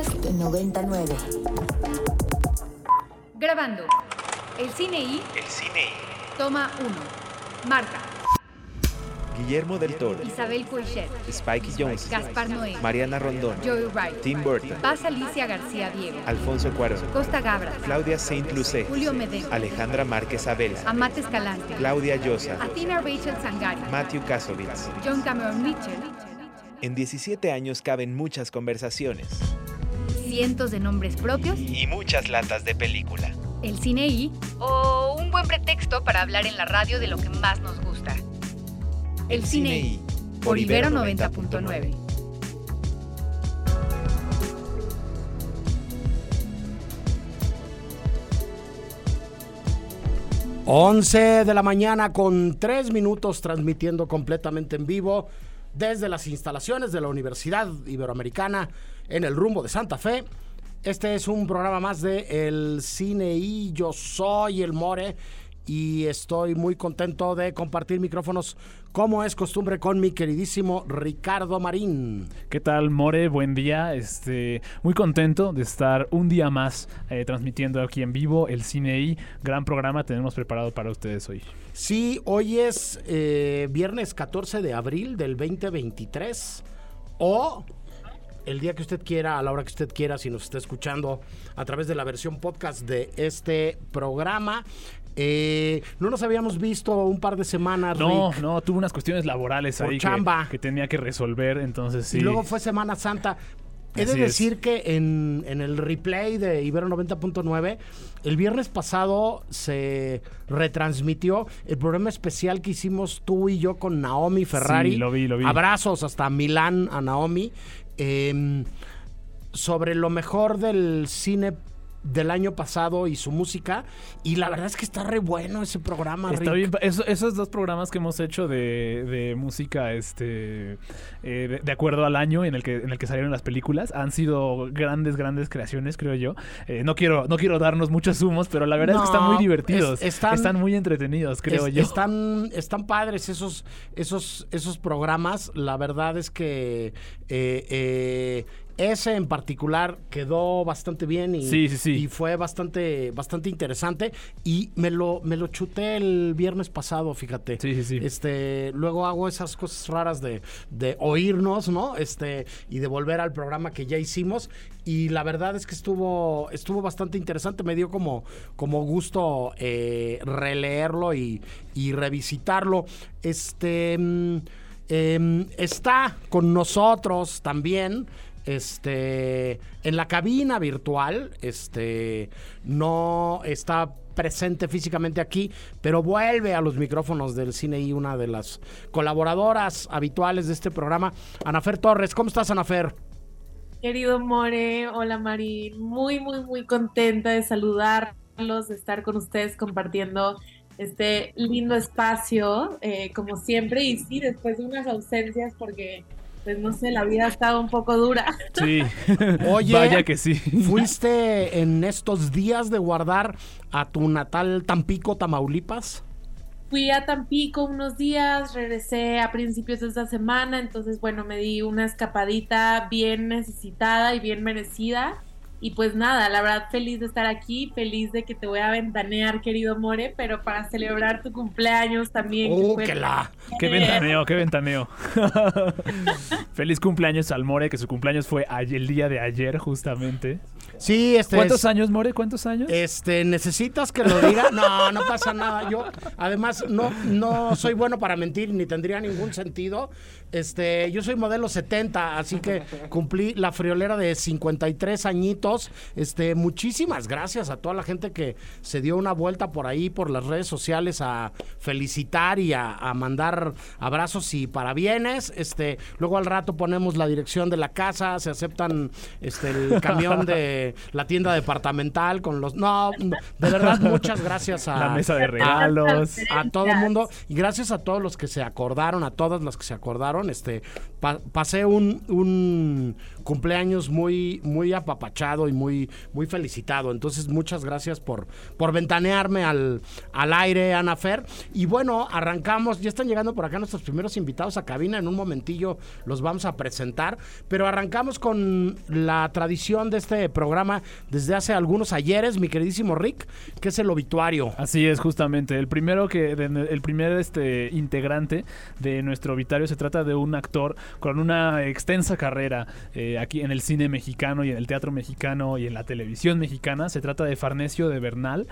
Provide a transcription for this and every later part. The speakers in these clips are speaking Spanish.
Podcast 99. Grabando. El cine y. El cine y. Toma 1. Marta. Guillermo del Toro. Isabel Coixet. Spike Jones. Gaspar Noé. Mariana Rondón. Joey Wright. Tim Burton. Paz Alicia García Diego. Alfonso Cuarón. Costa Gabra. Claudia Saint Lucé. Julio Medem. Alejandra Márquez Abel. Amate Escalante. Claudia Llosa. Athena Rachel Sangari. Matthew Kasovitz. John Cameron Mitchell. En 17 años caben muchas conversaciones. Cientos de nombres propios. Y muchas latas de película. El cine y. O un buen pretexto para hablar en la radio de lo que más nos gusta. El cine y. Por Ibero 90.9. Once de la mañana con tres minutos transmitiendo completamente en vivo desde las instalaciones de la Universidad Iberoamericana en el rumbo de Santa Fe. Este es un programa más de El Cine y yo soy el More y estoy muy contento de compartir micrófonos como es costumbre con mi queridísimo Ricardo Marín. ¿Qué tal, More? Buen día. Este, muy contento de estar un día más eh, transmitiendo aquí en vivo el Cine y gran programa tenemos preparado para ustedes hoy. Sí, hoy es eh, viernes 14 de abril del 2023 o el día que usted quiera, a la hora que usted quiera, si nos está escuchando a través de la versión podcast de este programa. Eh, no nos habíamos visto un par de semanas. No, Rick, no, tuve unas cuestiones laborales Por ahí que- chamba. Que, tenía que resolver, entonces sí. Y luego fue Semana Santa. He de es. decir que en, en el replay de Ibero 90.9, el viernes pasado se retransmitió el programa especial que hicimos tú y yo con Naomi Ferrari. Sí, lo vi, lo vi. Abrazos hasta Milán a Naomi. em, sobre lo mejor del cine del año pasado y su música. Y la verdad es que está re bueno ese programa. Está Rick. bien, eso- esos dos programas que hemos hecho de, de música, este, eh, de, de acuerdo al año en el que en el que salieron las películas, han sido grandes, grandes creaciones, creo yo. Eh, no quiero, no quiero darnos muchos humos, pero la verdad es que están muy divertidos, es- están- están, muy entretenidos, creo Es- yo. Están, están padres esos, esos, esos programas. La verdad es que eh, ese en particular quedó bastante bien y, Sí, sí, sí. y fue bastante, bastante interesante. Y me lo, me lo chuté el viernes pasado, fíjate. Sí, sí, sí. Este, luego hago esas cosas raras de, de oírnos, ¿no? Este, y de volver al programa que ya hicimos. Y la verdad es que estuvo, estuvo bastante interesante. Me dio como, como gusto eh, releerlo y, y revisitarlo. Este mm, em, está con nosotros también. Este en la cabina virtual, este no está presente físicamente aquí, pero vuelve a los micrófonos del cine y una de las colaboradoras habituales de este programa, Anafer Torres. ¿Cómo estás, Anafer? Querido More, hola Mari, muy, muy, muy contenta de saludarlos, de estar con ustedes compartiendo este lindo espacio, eh, como siempre, y sí, después de unas ausencias, porque, pues no sé, la vida ha estado un poco dura. Sí. Oye, Vaya que sí. ¿Fuiste en estos días de guardar a tu natal Tampico, Tamaulipas? Fui a Tampico unos días, regresé a principios de esta semana, entonces, bueno, me di una escapadita bien necesitada y bien merecida. Y pues nada, la verdad feliz de estar aquí, feliz de que te voy a ventanear, querido More, pero para celebrar tu cumpleaños también. ¡Uh, que la! Qué ventaneo, qué ventaneo. Feliz cumpleaños al More, que su cumpleaños fue ayer- el día de ayer, justamente. Sí, este ¿Cuántos es- años, More? ¿Cuántos años? Este, ¿necesitas que lo diga? No, no pasa nada. Yo, además, no, no soy bueno para mentir, ni tendría ningún sentido. Este, yo soy modelo 70, así que cumplí la friolera de 53 añitos. Este, muchísimas gracias a toda la gente que se dio una vuelta por ahí, por las redes sociales, a felicitar y a, a mandar abrazos y parabienes. Este, luego al rato ponemos la dirección de la casa, se aceptan este el camión de la tienda departamental con los no, de verdad muchas gracias a La mesa de regalos. a todo el mundo y gracias a todos los que se acordaron, a todas las que se acordaron, este pa- pasé un, un cumpleaños muy muy apapachado y muy, muy felicitado. Entonces, muchas gracias por, por ventanearme al, al aire, Ana Fer. Y bueno, arrancamos, ya están llegando por acá nuestros primeros invitados a cabina, en un momentillo los vamos a presentar, pero arrancamos con la tradición de este programa desde hace algunos ayeres, mi queridísimo Rick, que es el obituario. Así es, justamente. El primero que, el primer este, integrante de nuestro obituario se trata de un actor con una extensa carrera eh, aquí en el cine mexicano y en el teatro mexicano y en la televisión mexicana. Se trata de Farnesio de Bernal,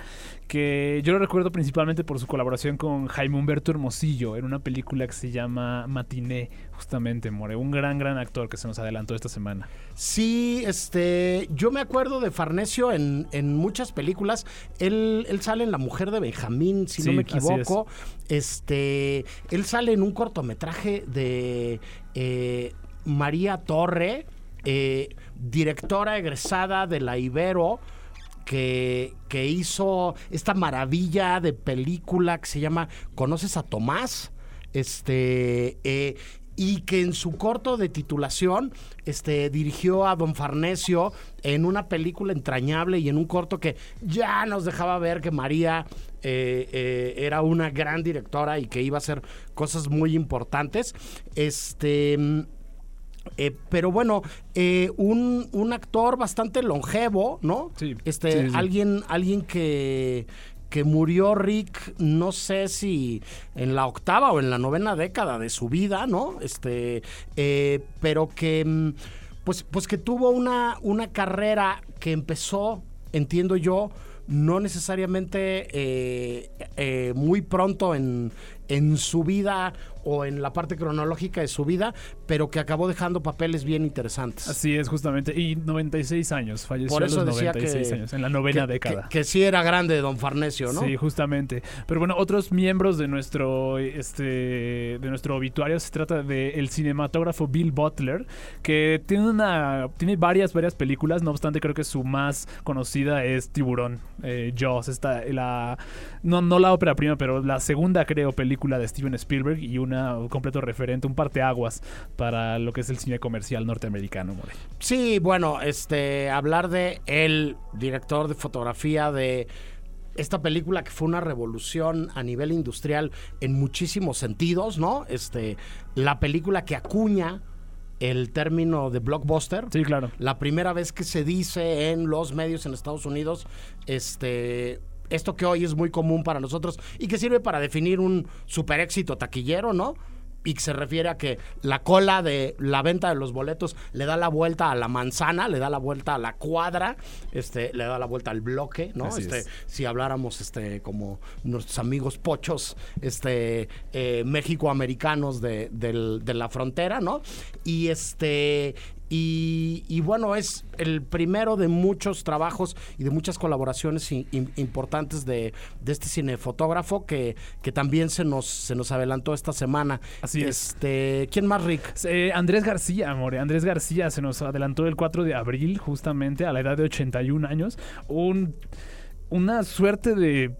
que yo lo recuerdo principalmente por su colaboración con Jaime Humberto Hermosillo en una película que se llama Matiné, justamente, More. Un gran, gran actor que se nos adelantó esta semana. Sí, este, yo me acuerdo de Farnesio en, muchas películas. Él, él, sale en La Mujer de Benjamín, si no me equivoco. Este, él sale en un cortometraje de eh, María Torre, eh, directora egresada de la Ibero que, hizo esta maravilla de película que se llama ¿Conoces a Tomás? Este, eh, y que en su corto de titulación este, dirigió a Don Farnesio en una película entrañable y en un corto que ya nos dejaba ver que María eh, eh, era una gran directora y que iba a hacer cosas muy importantes. Este eh, pero bueno, eh, un, actor bastante longevo, ¿no? Sí. Este, alguien, alguien que, que murió Rick, no sé si en la octava o en la novena década de su vida, ¿no? Este, eh, pero que, mm, pues, pues que tuvo una, una carrera que empezó, entiendo yo, no necesariamente muy pronto en, en su vida o en la parte cronológica de su vida, pero que acabó dejando papeles bien interesantes. Así es, justamente. Y 96 años, falleció Por eso a los 96 años, en la novena década. Que, sí era grande don Farnesio, ¿no? Sí, justamente. Pero bueno, otros miembros de nuestro, este, de nuestro obituario se trata del cinematógrafo Bill Butler, que tiene una, tiene varias, varias películas, no obstante creo que su más conocida es Tiburón, eh, Jaws, esta, la, no, no la ópera prima, pero la segunda creo película de Steven Spielberg y una un completo referente, un parteaguas para lo que es el cine comercial norteamericano. Sí, bueno, este, hablar de el director de fotografía de esta película que fue una revolución a nivel industrial en muchísimos sentidos, ¿no? Este, la película que acuña el término de blockbuster. Sí, claro. La primera vez que se dice en los medios en Estados Unidos, este, esto que hoy es muy común para nosotros y que sirve para definir un super éxito taquillero, ¿no? y que se refiere a que la cola de la venta de los boletos le da la vuelta a la manzana, le da la vuelta a la cuadra, este, le da la vuelta al bloque, ¿no? este, si habláramos este, como nuestros amigos pochos, este, eh, México-americanos de, de, la frontera, ¿no? Y este, y, bueno, es el primero de muchos trabajos y de muchas colaboraciones importantes de, este cinefotógrafo que, que también se nos, se nos adelantó esta semana. Así es. Este, ¿Quién más, Rick? Eh, Andrés García, amore. Andrés García se nos adelantó el 4 de abril, justamente a la edad de 81 años. Un, una suerte de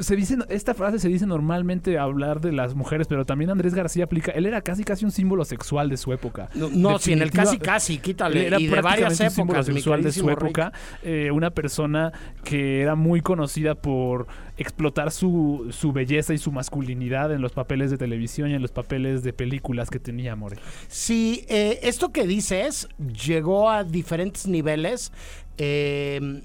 se dice, esta frase se dice normalmente hablar de las mujeres, pero también Andrés García aplica. Él era casi casi un símbolo sexual de su época. No, si en el casi casi, quítale. Era y de varias épocas, un símbolo sexual de su época. Eh, una persona que era muy conocida por explotar su, su belleza y su masculinidad en los papeles de televisión y en los papeles de películas que tenía, More. Sí, eh, esto que dices llegó a diferentes niveles. Eh,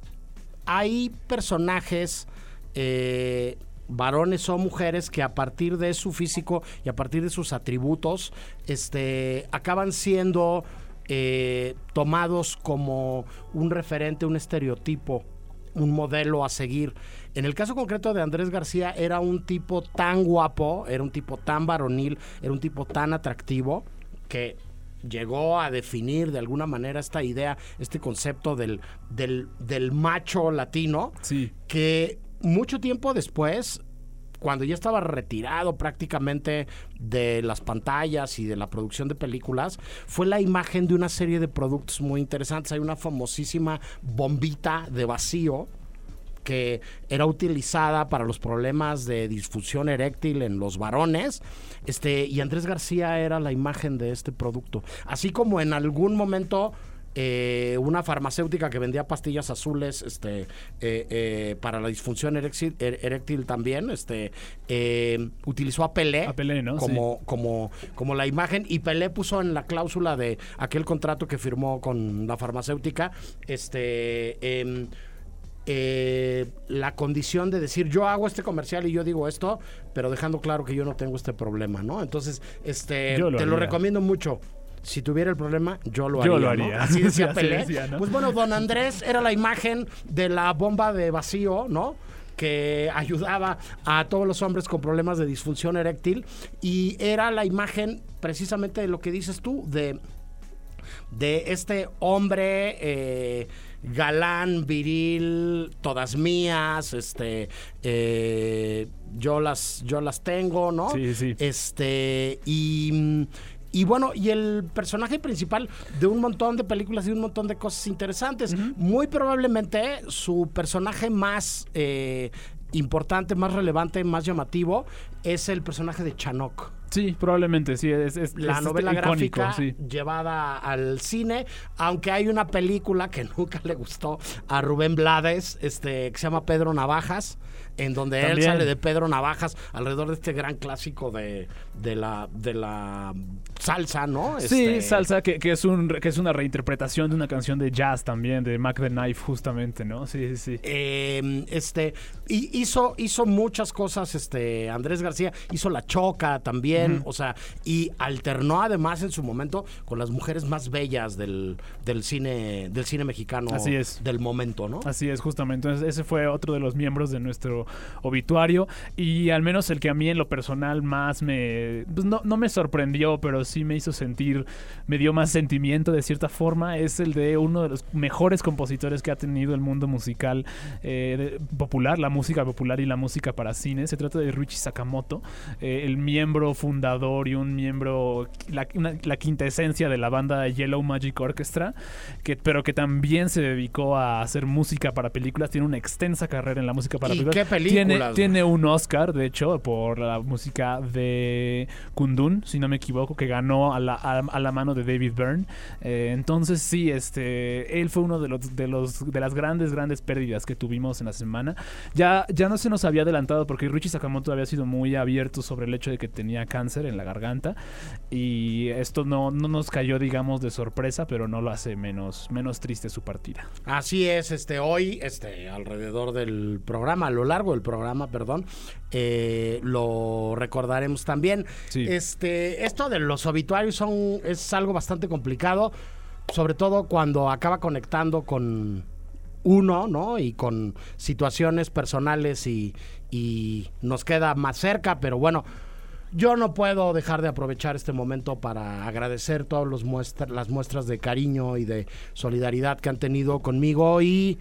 hay personajes eh, varones o mujeres que a partir de su físico y a partir de sus atributos este, acaban siendo eh, tomados como un referente, un estereotipo, un modelo a seguir. En el caso concreto de Andrés García era un tipo tan guapo, era un tipo tan varonil, era un tipo tan atractivo que llegó a definir de alguna manera esta idea, este concepto del, del, del macho latino, sí. que mucho tiempo después, cuando ya estaba retirado prácticamente de las pantallas y de la producción de películas, fue la imagen de una serie de productos muy interesantes. Hay una famosísima bombita de vacío que era utilizada para los problemas de disfunción eréctil en los varones. Este, y Andrés García era la imagen de este producto. Así como en algún momento eh, una farmacéutica que vendía pastillas azules este, eh, eh, para la disfunción eréctil, er- eréctil también, este, eh, utilizó a Pelé, A Pelé, ¿no? como, como, como la imagen y Pelé puso en la cláusula de aquel contrato que firmó con la farmacéutica este, em, eh, la condición de decir yo hago este comercial y yo digo esto, pero dejando claro que yo no tengo este problema, ¿no? Entonces, este, Yo lo te lo recomiendo mucho. Si tuviera el problema, yo lo haría. Yo lo ¿no? haría. Así decía Así Pelé. decía, ¿no? Pues bueno, don Andrés era la imagen de la bomba de vacío, ¿no? que ayudaba a todos los hombres con problemas de disfunción eréctil y era la imagen precisamente de lo que dices tú, de de este hombre eh, galán, viril, todas mías, este, eh, yo las, yo las tengo, ¿no? Sí, sí. Este, y, y bueno, y el personaje principal de un montón de películas y un montón de cosas interesantes. Muy probablemente su personaje más eh, importante, más relevante, más llamativo es el personaje de Chanok Sí, probablemente, sí. Es, es- la es novela icónico, gráfica sí. llevada al cine, aunque hay una película que nunca le gustó a Rubén Blades, este, que se llama Pedro Navajas, en donde él sale de Pedro Navajas alrededor de este gran clásico de, de la de la salsa, ¿no? Sí, Este, salsa, que, que es un, que es una reinterpretación de una canción de jazz también, de Mac the Knife, justamente, ¿no? Sí, sí, sí. Eh, este y hizo hizo muchas cosas este Andrés García hizo la choca también o sea y alternó además en su momento con las mujeres más bellas del, del cine del cine mexicano Así es. del momento no Así es, justamente. Entonces, ese fue otro de los miembros de nuestro obituario. Y al menos el que a mí en lo personal más me. pues, no, no me sorprendió, pero sí me hizo sentir. Me dio más sentimiento de cierta forma. Es el de uno de los mejores compositores que ha tenido el mundo musical eh, popular, la música popular y la música para cine. Se trata de Ruichi Sakamoto, eh, el miembro fundador y un miembro. La, una- la quinta esencia de la banda Yellow Magic Orchestra, que, pero que también se dedicó a hacer música para películas. Tiene una extensa carrera en la música para ¿Y películas. Películas, Tiene, güey? tiene un Oscar, de hecho, por la música de Kundun, si no me equivoco, que ganó a la, a, a la mano de David Byrne. Eh, entonces, sí, este, él fue uno de los, de los de las grandes, grandes pérdidas que tuvimos en la semana. Ya, ya no se nos había adelantado porque Richie Sakamoto había sido muy abierto sobre el hecho de que tenía cáncer en la garganta. Y esto no, no nos cayó, digamos, de sorpresa, pero no lo hace menos, menos triste su partida. Así es, este, hoy, este, alrededor del programa, a lo largo del programa, perdón, eh, lo recordaremos también. Sí. Este, esto de los obituarios son, es algo bastante complicado, sobre todo cuando acaba conectando con uno, ¿no? Y con situaciones personales y, y nos queda más cerca, pero bueno. Yo no puedo dejar de aprovechar este momento para agradecer todas los muestra- las muestras de cariño y de solidaridad que han tenido conmigo y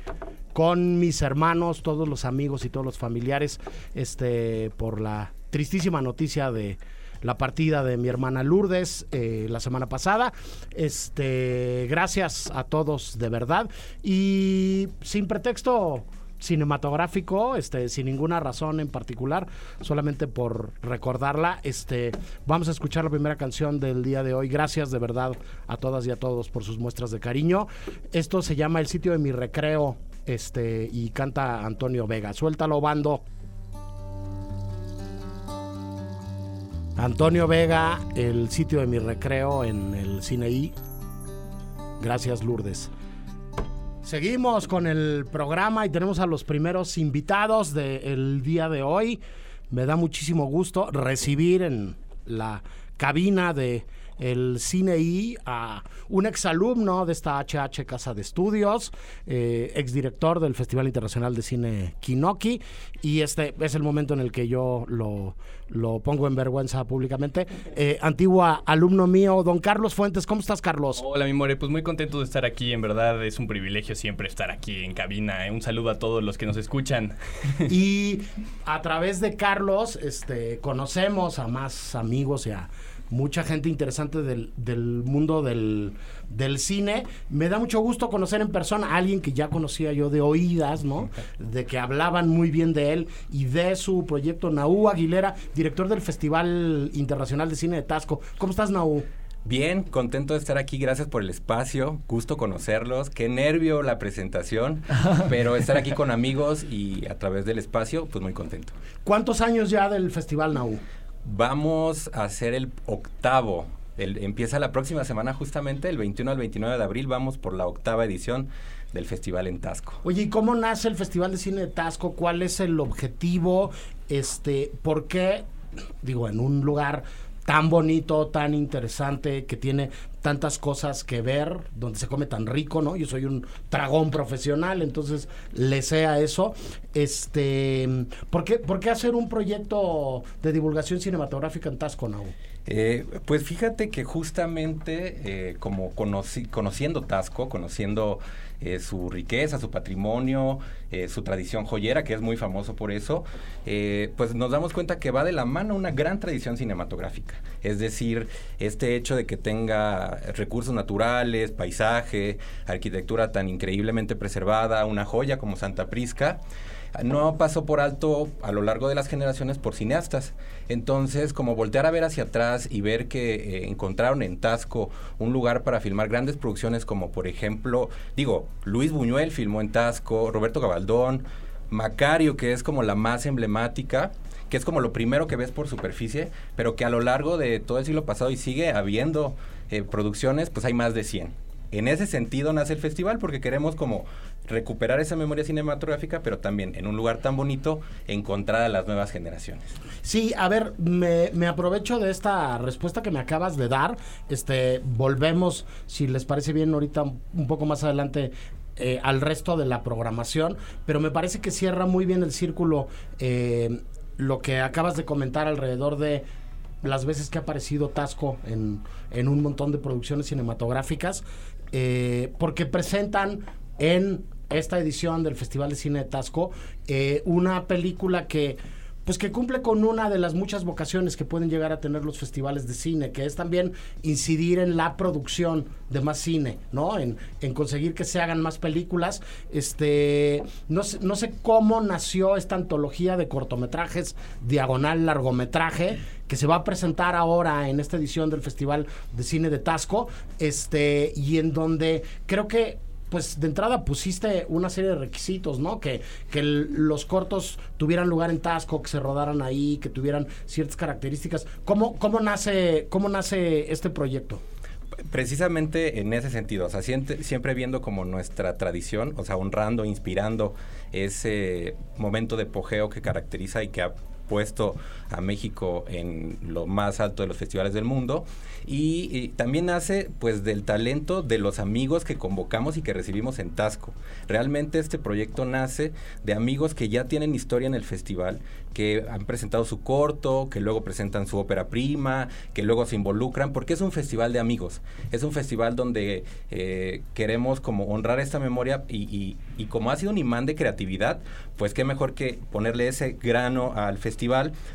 con mis hermanos, todos los amigos y todos los familiares, este, por la tristísima noticia de la partida de mi hermana Lourdes eh, la semana pasada. Este, gracias a todos de verdad y sin pretexto cinematográfico, este, sin ninguna razón en particular, solamente por recordarla. Este, vamos a escuchar la primera canción del día de hoy. Gracias de verdad a todas y a todos por sus muestras de cariño. Esto se llama El sitio de mi recreo, este, y canta Antonio Vega. Suéltalo, bando. Antonio Vega, el sitio de mi recreo en el Cine I. Gracias, Lourdes. Seguimos con el programa y tenemos a los primeros invitados del día de hoy. Me da muchísimo gusto recibir en la cabina de el Cine I a un exalumno de esta HH Casa de Estudios, eh, exdirector del Festival Internacional de Cine Kinoki, y este es el momento en el que yo lo, lo pongo en vergüenza públicamente. Eh, antigua alumno mío, don Carlos Fuentes, ¿cómo estás, Carlos? Hola, mi more, pues muy contento de estar aquí. En verdad es un privilegio siempre estar aquí en cabina. ¿eh? Un saludo a todos los que nos escuchan. Y a través de Carlos, este, conocemos a más amigos y a mucha gente interesante del, del mundo del, del cine. Me da mucho gusto conocer en persona a alguien que ya conocía yo de oídas, ¿no? De que hablaban muy bien de él y de su proyecto Naú Aguilera, director del Festival Internacional de Cine de Tasco. ¿Cómo estás, Naú? Bien, contento de estar aquí, gracias por el espacio, gusto conocerlos, qué nervio la presentación, pero estar aquí con amigos y a través del espacio, pues muy contento. ¿Cuántos años ya del Festival Nau? Vamos a hacer el octavo, empieza la próxima semana justamente, el 21 al 29 de abril, vamos por la octava edición del festival en Tasco. Oye, ¿y cómo nace el Festival de Cine de Tasco? ¿Cuál es el objetivo? Este, ¿por qué, digo, en un lugar tan bonito, tan interesante, que tiene tantas cosas que ver, donde se come tan rico, ¿no? Yo soy un tragón profesional, entonces le sé a eso. Este, ¿por qué, por qué hacer un proyecto de divulgación cinematográfica en Tasco, no? Eh, pues fíjate que justamente eh, como conociendo Tasco, conociendo eh, su riqueza, su patrimonio, eh, su tradición joyera, que es muy famoso por eso, eh, pues nos damos cuenta que va de la mano una gran tradición cinematográfica. Es decir, este hecho de que tenga recursos naturales, paisaje, arquitectura tan increíblemente preservada, una joya como Santa Prisca, no pasó por alto a lo largo de las generaciones por cineastas. Entonces, como voltear a ver hacia atrás y ver que eh, encontraron en Tasco un lugar para filmar grandes producciones como por ejemplo, digo, Luis Buñuel filmó en Tasco, Roberto Gabaldón, Macario, que es como la más emblemática, que es como lo primero que ves por superficie, pero que a lo largo de todo el siglo pasado y sigue habiendo eh, producciones, pues hay más de 100 en ese sentido nace el festival porque queremos como recuperar esa memoria cinematográfica, pero también en un lugar tan bonito encontrar a las nuevas generaciones. Sí, a ver, me, aprovecho de esta respuesta que me acabas de dar. Este, volvemos, si les parece bien, ahorita un poco más adelante eh, al resto de la programación, pero me parece que cierra muy bien el círculo eh, lo que acabas de comentar alrededor de las veces que ha aparecido Tasco en, en un montón de producciones cinematográficas, eh, porque presentan en esta edición del Festival de Cine de Tasco, eh, una película que pues que cumple con una de las muchas vocaciones que pueden llegar a tener los festivales de cine, que es también incidir en la producción de más cine, ¿no? En, conseguir que se hagan más películas. Este, no sé, no sé cómo nació esta antología de cortometrajes diagonal largometraje que se va a presentar ahora en esta edición del Festival de Cine de Tasco, este, y en donde creo que pues de entrada pusiste una serie de requisitos, ¿no? Que, que los cortos tuvieran lugar en Tasco, que se rodaran ahí, que tuvieran ciertas características. ¿Cómo, cómo, nace, cómo nace este proyecto? Precisamente en ese sentido, o sea, siempre, siempre viendo como nuestra tradición, o sea, honrando, inspirando ese momento de pogeo que caracteriza y que ha puesto a México en lo más alto de los festivales del mundo y, también nace pues del talento de los amigos que convocamos y que recibimos en Tasco. Realmente este proyecto nace de amigos que ya tienen historia en el festival, que han presentado su corto, que luego presentan su ópera prima, que luego se involucran, porque es un festival de amigos, es un festival donde eh, queremos como honrar esta memoria y, y como ha sido un imán de creatividad, pues qué mejor que ponerle ese grano al festival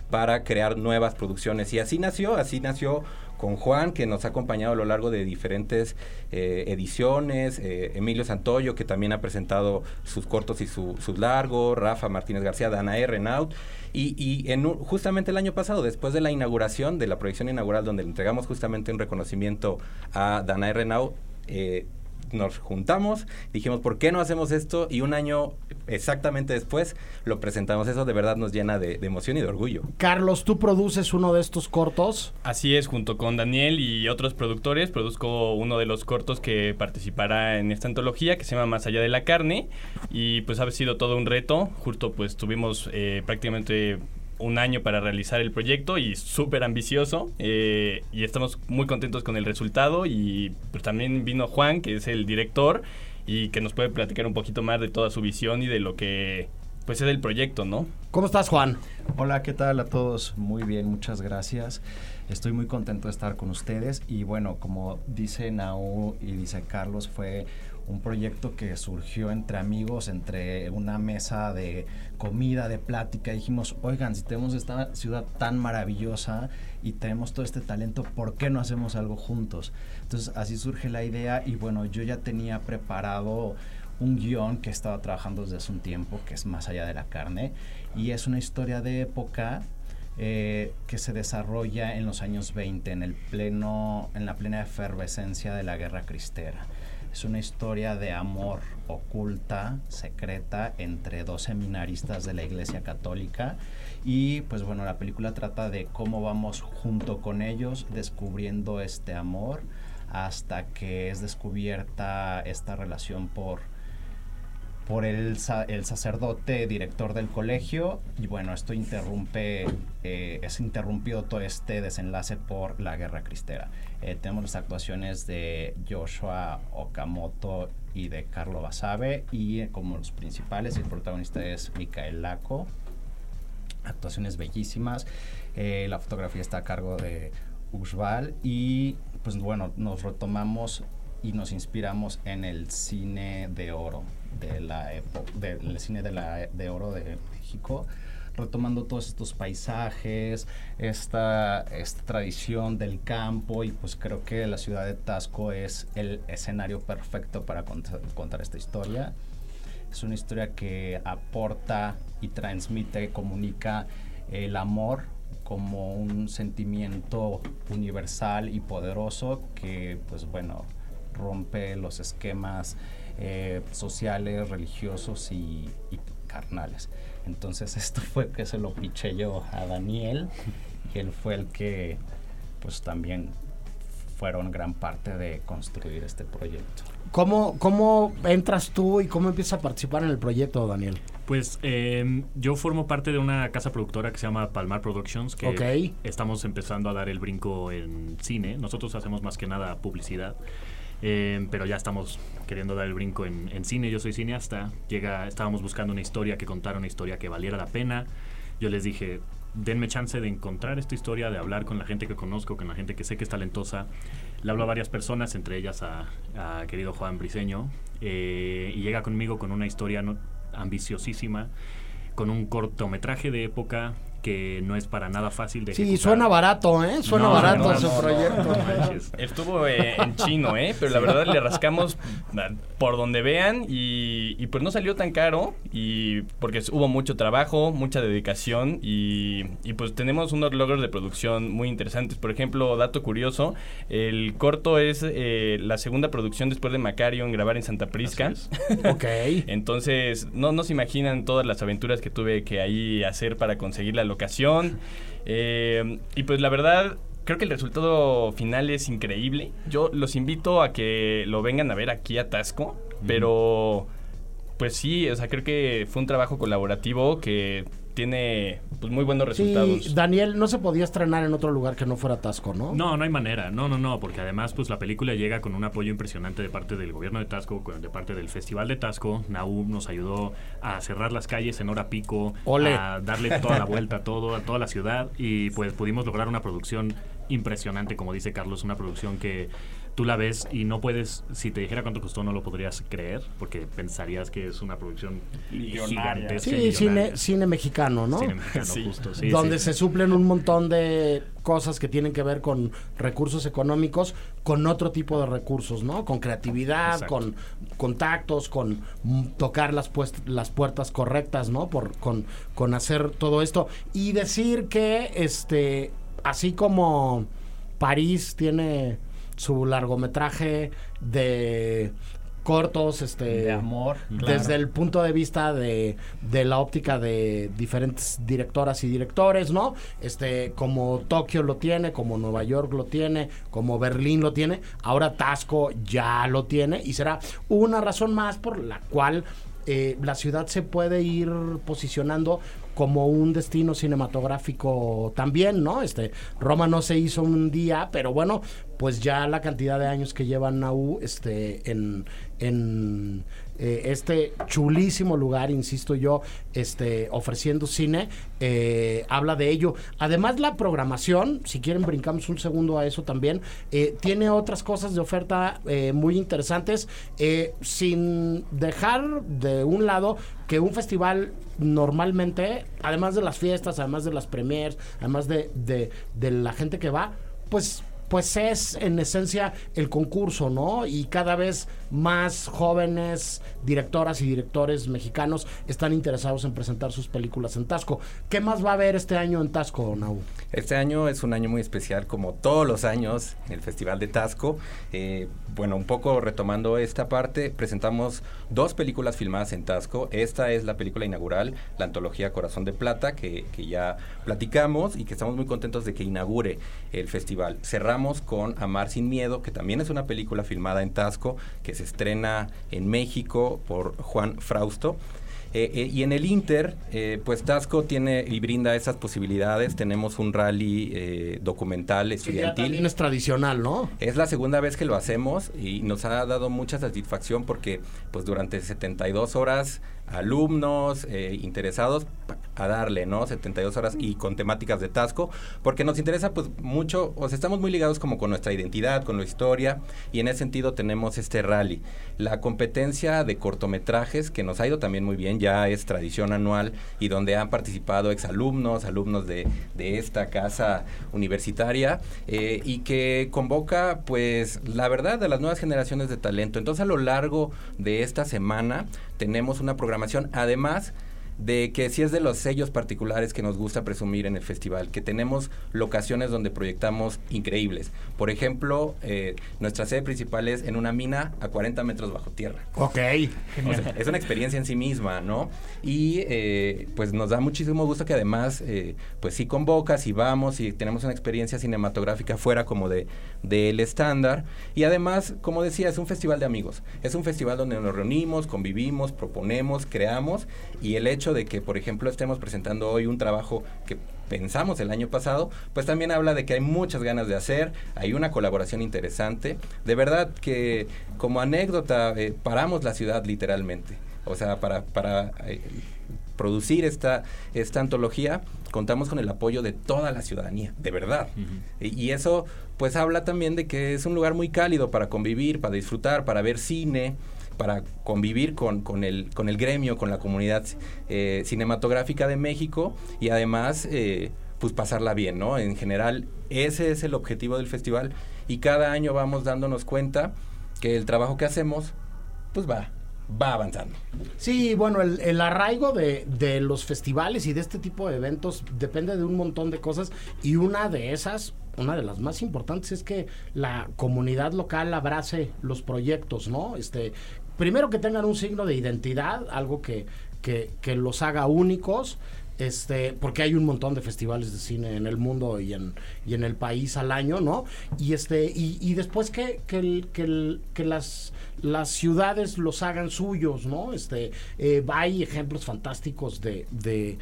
para crear nuevas producciones. Y así nació, así nació con Juan, que nos ha acompañado a lo largo de diferentes eh, ediciones, eh, Emilio Santoyo, que también ha presentado sus cortos y sus largos, Rafa Martínez García, Dana R. Naut, y, y en justamente el año pasado, después de la inauguración, de la proyección inaugural, donde le entregamos justamente un reconocimiento a Dana R. Naut, eh, nos juntamos, dijimos, ¿por qué no hacemos esto? Y un año exactamente después lo presentamos. Eso de verdad nos llena de, emoción y de orgullo. Carlos, ¿tú produces uno de estos cortos? Así es, junto con Daniel y otros productores, produzco uno de los cortos que participará en esta antología que se llama Más allá de la carne. Y pues ha sido todo un reto. Justo pues tuvimos eh, prácticamente un año para realizar el proyecto y súper ambicioso eh, y estamos muy contentos con el resultado y pues también vino Juan que es el director y que nos puede platicar un poquito más de toda su visión y de lo que pues es el proyecto, ¿no? ¿Cómo estás Juan? Hola, ¿qué tal a todos? Muy bien, muchas gracias. Estoy muy contento de estar con ustedes y bueno, como dice Nau y dice Carlos, fue un proyecto que surgió entre amigos, entre una mesa de comida, de plática. Dijimos, oigan, si tenemos esta ciudad tan maravillosa y tenemos todo este talento, ¿por qué no hacemos algo juntos? Entonces así surge la idea y bueno, yo ya tenía preparado un guion que estaba trabajando desde hace un tiempo, que es Más allá de la carne, y es una historia de época eh, que se desarrolla en los años 20, en, el pleno, en la plena efervescencia de la guerra cristera. Es una historia de amor oculta, secreta, entre dos seminaristas de la Iglesia Católica. Y pues bueno, la película trata de cómo vamos junto con ellos descubriendo este amor hasta que es descubierta esta relación por por el, el, sacerdote director del colegio y bueno, esto interrumpe, eh, es interrumpido todo este desenlace por la guerra cristera. Eh, tenemos las actuaciones de Joshua Okamoto y de Carlo Basabe y eh, como los principales el protagonista es Mikael Laco. Actuaciones bellísimas. la fotografía está a cargo de Uxbal y pues bueno, nos retomamos y nos inspiramos en el cine de oro de la del cine de, la, de oro de México retomando todos estos paisajes, esta, esta tradición del campo y pues creo que la ciudad de Tasco es el escenario perfecto para contar esta historia. Es una historia que aporta y transmite, comunica el amor como un sentimiento universal y poderoso que pues bueno rompe los esquemas eh, sociales, religiosos y, carnales. Entonces esto fue que se lo piché yo a Daniel y él fue el que pues también fueron gran parte de construir este proyecto. ¿Cómo, ¿Cómo entras tú y cómo empiezas a participar en el proyecto, Daniel? Pues em, yo formo parte de una casa productora que se llama Palmar Productions, que estamos empezando a dar el brinco en cine. Nosotros hacemos más que nada publicidad. Eh, pero ya estamos queriendo dar el brinco en, cine. Yo soy cineasta. Llega, estábamos buscando una historia que contara una historia que valiera la pena. Yo les dije, denme chance de encontrar esta historia, de hablar con la gente que conozco, con la gente que sé que es talentosa. Le hablo a varias personas, entre ellas a, querido Juan Briseño, eh, y llega conmigo con una historia ambiciosísima, con un cortometraje de época que no es para nada fácil de Sí, suena barato, ¿eh? Suena barato su proyecto. Estuvo eh, en chino, ¿eh? Pero la verdad le rascamos por donde vean y, pues no salió tan caro y porque hubo mucho trabajo, mucha dedicación y, pues tenemos unos logros de producción muy interesantes. Por ejemplo, dato curioso, el corto es eh, la segunda producción después de Macario en grabar en Santa Prisca. ok. Entonces, no, no se imaginan todas las aventuras que tuve que ahí hacer para conseguir la ocasión. Eh, y pues la verdad, creo que el resultado final es increíble. Yo los invito a que lo vengan a ver aquí a Tasco, pero pues sí, o sea, creo que fue un trabajo colaborativo que tiene pues, muy buenos resultados. Sí, Daniel, no se podía estrenar en otro lugar que no fuera Tasco, ¿no? No, no hay manera. No, no, no, porque además pues la película llega con un apoyo impresionante de parte del gobierno de Tasco, de parte del Festival de Tasco. Naum nos ayudó a cerrar las calles en hora pico, a darle toda la vuelta a todo, a toda la ciudad y pues pudimos lograr una producción impresionante, como dice Carlos, una producción que tú la ves y no puedes, si te dijera cuánto costó, no lo podrías creer, porque pensarías que es una producción gigantesca. Sí, cine, cine mexicano, ¿no? Cine mexicano, justo. Sí, donde se suplen un montón de cosas que tienen que ver con recursos económicos, con otro tipo de recursos, ¿no? Con creatividad, con contactos, con tocar las, las puertas correctas, ¿no? Por, con, con hacer todo esto. Y decir que, este, así como París tiene su largometraje de cortos, este, de amor, desde el punto de vista de, de, la óptica de diferentes directoras y directores, ¿no? Este, como Tokio lo tiene, como Nueva York lo tiene, como Berlín lo tiene, ahora Tasco ya lo tiene y será una razón más por la cual eh, la ciudad se puede ir posicionando como un destino cinematográfico también, ¿no? Este, Roma no se hizo un día, pero bueno, pues ya la cantidad de años que lleva Nau este, en, en eh, este chulísimo lugar, insisto yo, este, ofreciendo cine, eh, habla de ello. Además, la programación, si quieren brincamos un segundo a eso también, eh, tiene otras cosas de oferta muy interesantes, sin dejar de un lado que un festival normalmente, además de las fiestas, además de las premiers, además de, de, de la gente que va, pues pues es en esencia el concurso, ¿no? Y cada vez más jóvenes directoras y directores mexicanos están interesados en presentar sus películas en Tasco. ¿Qué más va a haber este año en Tasco, Nau? Este año es un año muy especial, como todos los años, el Festival de Tasco. Eh, bueno, un poco retomando esta parte, presentamos dos películas filmadas en Tasco. Esta es la película inaugural, la antología Corazón de Plata, que, que ya platicamos y que estamos muy contentos de que inaugure el festival. Cerramos con Amar sin Miedo, que también es una película filmada en Tasco, que se estrena en México por Juan Frausto. Eh, eh, y en el Inter, eh, pues Tasco tiene y brinda esas posibilidades. Tenemos un rally documental estudiantil. también es tradicional, ¿no? Es la segunda vez que lo hacemos y nos ha dado mucha satisfacción porque pues durante 72 horas alumnos eh, interesados a darle, ¿no? 72 horas y con temáticas de Tasco, porque nos interesa pues mucho, o sea, estamos muy ligados como con nuestra identidad, con la historia, y en ese sentido tenemos este rally. La competencia de cortometrajes, que nos ha ido también muy bien, ya es tradición anual, y donde han participado exalumnos, alumnos de, de esta casa universitaria, eh, y que convoca pues la verdad de las nuevas generaciones de talento. Entonces a lo largo de esta semana tenemos una programación, además de que si es de los sellos particulares que nos gusta presumir en el festival, que tenemos locaciones donde proyectamos increíbles. Por ejemplo, eh, nuestra sede principal es en una mina a 40 metros bajo tierra. Ok. es una experiencia en sí misma, ¿no? Y eh, pues nos da muchísimo gusto que además, eh, pues sí convocas y vamos y tenemos una experiencia cinematográfica fuera como de del estándar. Y además, como decía, es un festival de amigos. Es un festival donde nos reunimos, convivimos, proponemos, creamos y el hecho de que, por ejemplo, estemos presentando hoy un trabajo que pensamos el año pasado, pues también habla de que hay muchas ganas de hacer, hay una colaboración interesante. De verdad que como anécdota, eh, paramos la ciudad literalmente. O sea, para, para eh, producir esta, esta antología, contamos con el apoyo de toda la ciudadanía, de verdad. y, eso pues habla también de que es un lugar muy cálido para convivir, para disfrutar, para ver cine, para convivir con, con, el, con el gremio, con la comunidad eh, cinematográfica de México y además eh, pues pasarla bien, ¿no? En general ese es el objetivo del festival y cada año vamos dándonos cuenta que el trabajo que hacemos pues va, va avanzando. Sí, bueno, el, el arraigo de, de, los festivales y de este tipo de eventos depende de un montón de cosas y una de esas, una de las más importantes es que la comunidad local abrace los proyectos, ¿no? Este, primero que tengan un signo de identidad, algo que, que, que los haga únicos, este, porque hay un montón de festivales de cine en el mundo y en, y en el país al año, ¿no? Y este, y, después que, que, que, las, las ciudades los hagan suyos, ¿no? Este, eh, hay ejemplos fantásticos de, de,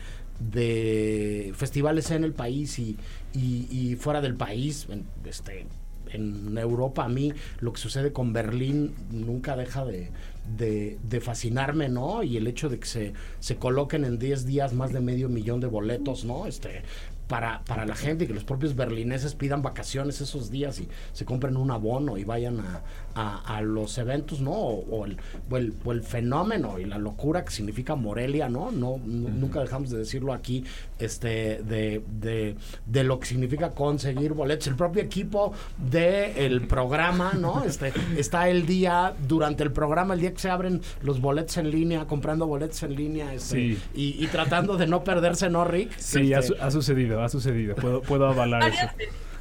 de, festivales en el país y, y, y fuera del país, este, en Europa a mí lo que sucede con Berlín nunca deja de, de, fascinarme, ¿no? Y el hecho de que se, se coloquen en 10 días más de medio millón de boletos, ¿no? Este, para, para la gente y que los propios berlineses pidan vacaciones esos días y se compren un abono y vayan a, a, a los eventos, ¿no? O, o, el, o, el, o, el, fenómeno y la locura que significa Morelia, ¿no? no, no uh -huh. Nunca dejamos de decirlo aquí, este, de, de, de, lo que significa conseguir boletos. El propio equipo del el programa, ¿no? Este, está el día, durante el programa, el día que se abren los boletos en línea, comprando boletos en línea este, sí. y, y, tratando de no perderse, ¿no, Rick? Sí, este, ha, ha sucedido ha sucedido. Puedo, puedo avalar eso.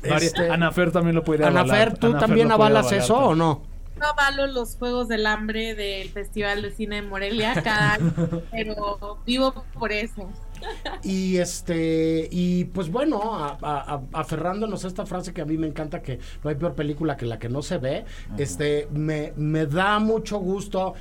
Este, Anafer también lo puede avalar. Anafer, ¿tú Anafer también avalas eso o no? No avalo los Juegos del Hambre del Festival de Cine de Morelia cada año, pero vivo por eso. Y este, y pues bueno, a, a, aferrándonos a esta frase que a mí me encanta, que no hay peor película que la que no se ve, este, me, me da mucho gusto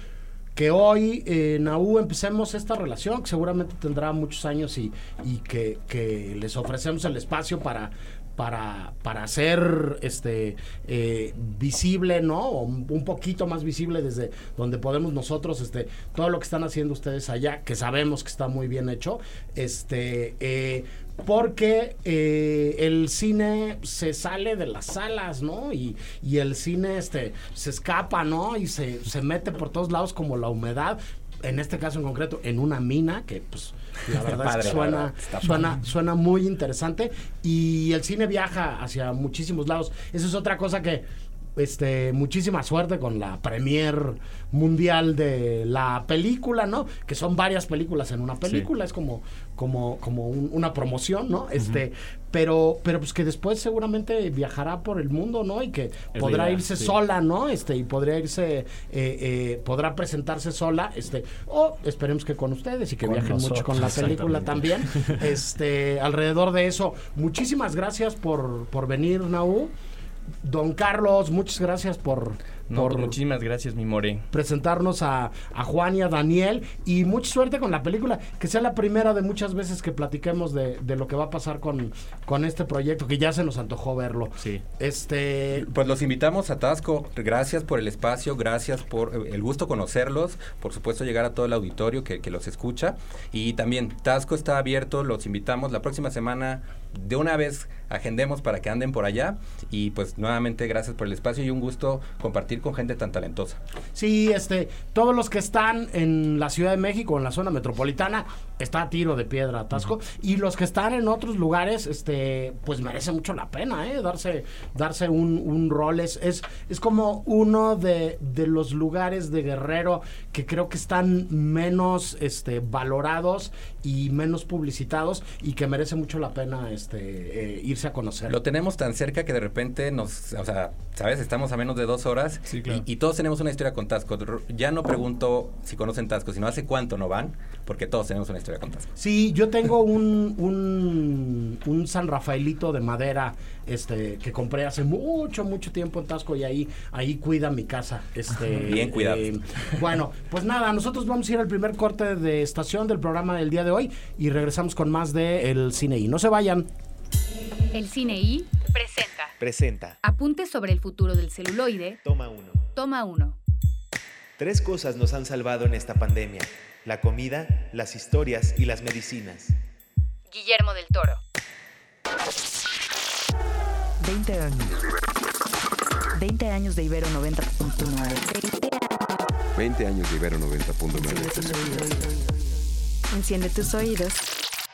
que hoy en eh, AU empecemos esta relación, que seguramente tendrá muchos años y, y que, que, les ofrecemos el espacio para, para, para hacer este, eh, visible, ¿no? O un poquito más visible desde donde podemos nosotros, este, todo lo que están haciendo ustedes allá, que sabemos que está muy bien hecho, este, eh, porque eh, el cine se sale de las salas, ¿no? Y, y el cine este, se escapa, ¿no? Y se, se, mete por todos lados como la humedad. En este caso en concreto, en una mina, que pues la verdad es que suena, suena, suena muy interesante. Y el cine viaja hacia muchísimos lados. Eso es otra cosa que este, muchísima suerte con la premier mundial de la película, ¿no? Que son varias películas en una película, es como, como, como una promoción, ¿no? Este, pero, pero pues que después seguramente viajará por el mundo, ¿no? Y que podrá irse sola, ¿no? Este, y podría irse, eh, eh, podrá presentarse sola, este, o esperemos que con ustedes y que viajen mucho con la película también. Este, alrededor de eso, muchísimas gracias por, por venir, Naú. Don Carlos, muchas gracias por, por muchísimas gracias, mi more. Presentarnos a, a, Juan y a Daniel. Y mucha suerte con la película. Que sea la primera de muchas veces que platiquemos de, de, lo que va a pasar con, con este proyecto, que ya se nos antojó verlo. Sí. Este. Pues los invitamos a Tasco. Gracias por el espacio, gracias por eh, el gusto conocerlos. Por supuesto, llegar a todo el auditorio que, que los escucha. Y también, Tasco está abierto, los invitamos la próxima semana. De una vez agendemos para que anden por allá. Y pues nuevamente gracias por el espacio y un gusto compartir con gente tan talentosa. Sí, este, todos los que están en la Ciudad de México, en la zona metropolitana, está a tiro de piedra atasco. Y los que están en otros lugares, este, pues merece mucho la pena, ¿eh? Darse, darse un, un rol. Es, es, es como uno de, de, los lugares de Guerrero que creo que están menos este, valorados y menos publicitados y que merece mucho la pena este, eh, irse a conocer. Lo tenemos tan cerca que de repente nos, o sea, ¿sabes? Estamos a menos de dos horas sí, claro. y, y, todos tenemos una historia con Tasco. Ya no pregunto si conocen Tasco, sino hace cuánto no van, porque todos tenemos una historia con Tasco. Sí, yo tengo un, un, un San Rafaelito de madera este que compré hace mucho, mucho tiempo en Tasco y ahí, ahí cuida mi casa. Este, Bien cuidado. Eh, bueno, pues nada, nosotros vamos a ir al primer corte de estación del programa del día de hoy y regresamos con más de El Cine I. No se vayan. El Cine I presenta. Presenta. Apuntes sobre el futuro del celuloide. Toma uno. Toma uno. Tres cosas nos han salvado en esta pandemia. La comida, las historias y las medicinas. Guillermo del Toro. 20 años. 20 años de Ibero 90.9. 20 años de Ibero 90.9. Enciende tus oídos.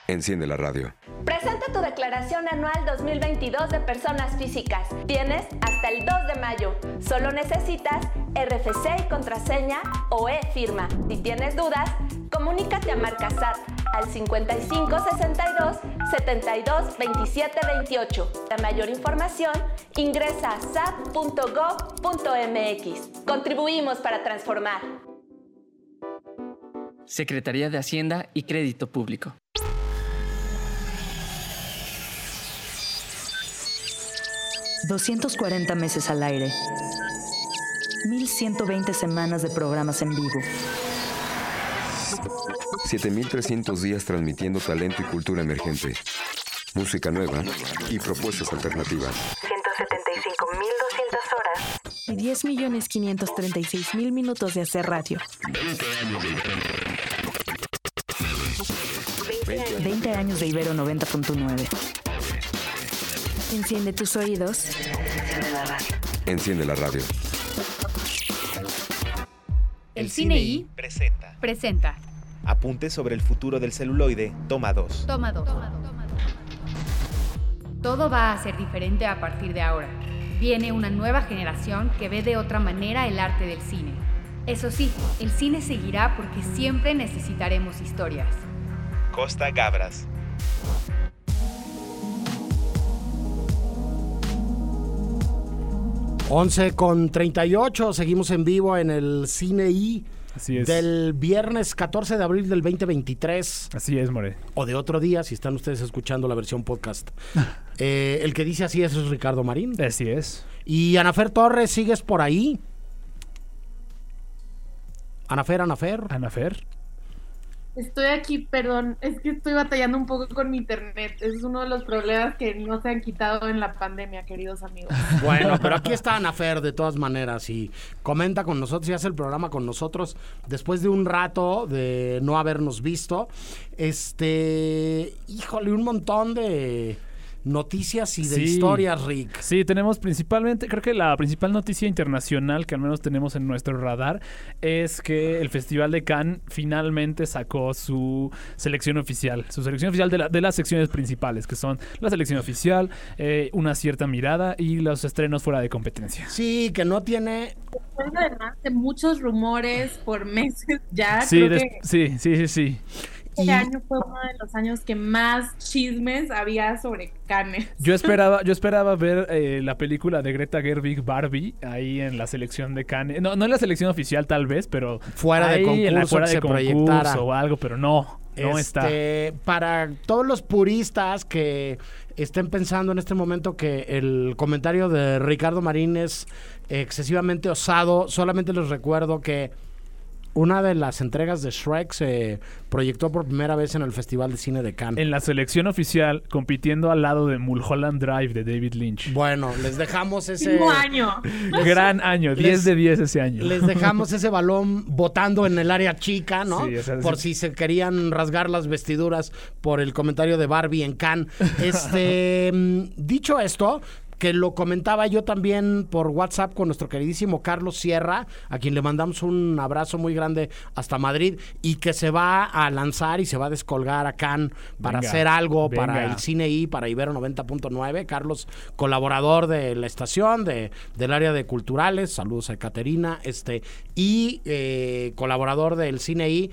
Enciende la radio. Presenta tu declaración anual 2022 de personas físicas. Tienes hasta el 2 de mayo. Solo necesitas RFC y contraseña o e-firma. Si tienes dudas, comunícate a Marcasat al 5562 72 27 28. La mayor información ingresa a sat.gov.mx. Contribuimos para transformar. Secretaría de Hacienda y Crédito Público. ...240 meses al aire... ...1120 semanas de programas en vivo... 7.300 días transmitiendo talento y cultura emergente... ...música nueva y propuestas alternativas... 175.200 horas... ...y 10.536.000 minutos de hacer radio... 20 años de Ibero 90.9... Enciende tus oídos. Enciende la radio. Enciende la radio. El Cine I presenta. presenta. Apuntes sobre el futuro del celuloide, toma 2. Toma 2. Todo va a ser diferente a partir de ahora. Viene una nueva generación que ve de otra manera el arte del cine. Eso sí, el cine seguirá porque siempre necesitaremos historias. Costa Gabras. 11 con 38, seguimos en vivo en el Cine I. Así es. Del viernes 14 de abril del 2023. Así es, More. O de otro día, si están ustedes escuchando la versión podcast. eh, el que dice así es, es Ricardo Marín. Así es. Y Anafer Torres, ¿sigues por ahí? Anafer, Anafer. Anafer. Estoy aquí, perdón, es que estoy batallando un poco con mi internet. Es uno de los problemas que no se han quitado en la pandemia, queridos amigos. Bueno, pero aquí está Anafer de todas maneras y comenta con nosotros y hace el programa con nosotros después de un rato de no habernos visto. Este, híjole, un montón de noticias y de Sí. historias, Rick. Sí, tenemos principalmente, creo que la principal noticia internacional que al menos tenemos en nuestro radar es que el Festival de Cannes finalmente sacó su selección oficial, su selección oficial de, la- de las secciones principales, que son la selección oficial, eh, una cierta mirada y los estrenos fuera de competencia. Sí, que no tiene... Además de muchos rumores por meses ya, Sí, creo des- que sí, sí, sí, sí. Este año fue uno de los años que más chismes había sobre Cannes. Yo esperaba, yo esperaba ver eh, la película de Greta Gerwig Barbie ahí en la selección de Cannes. No, no en la selección oficial tal vez, pero Fuera de ahí en la concurso, fuera de se concurso proyectara. o algo, pero no, no está. Este, Para todos los puristas que estén pensando en este momento que el comentario de Ricardo Marín es excesivamente osado, solamente les recuerdo que una de las entregas de Shrek se proyectó por primera vez en el Festival de Cine de Cannes. En la selección oficial, compitiendo al lado de Mulholland Drive de David Lynch. Bueno, les dejamos ese... Año. Gran año, 10 Les- de 10 ese año. Les dejamos ese balón botando en el área chica, ¿no? Sí, por sí. si se querían rasgar las vestiduras por el comentario de Barbie en Cannes. Este, mm, dicho esto, que lo comentaba yo también por WhatsApp con nuestro queridísimo Carlos Sierra, a quien le mandamos un abrazo muy grande hasta Madrid y que se va a lanzar y se va a descolgar a Cannes para Venga, hacer algo para el Cine I, para Ibero 90.9. Carlos, colaborador de la estación, de, del área de culturales, saludos a Caterina, este, y eh, colaborador del Cine I.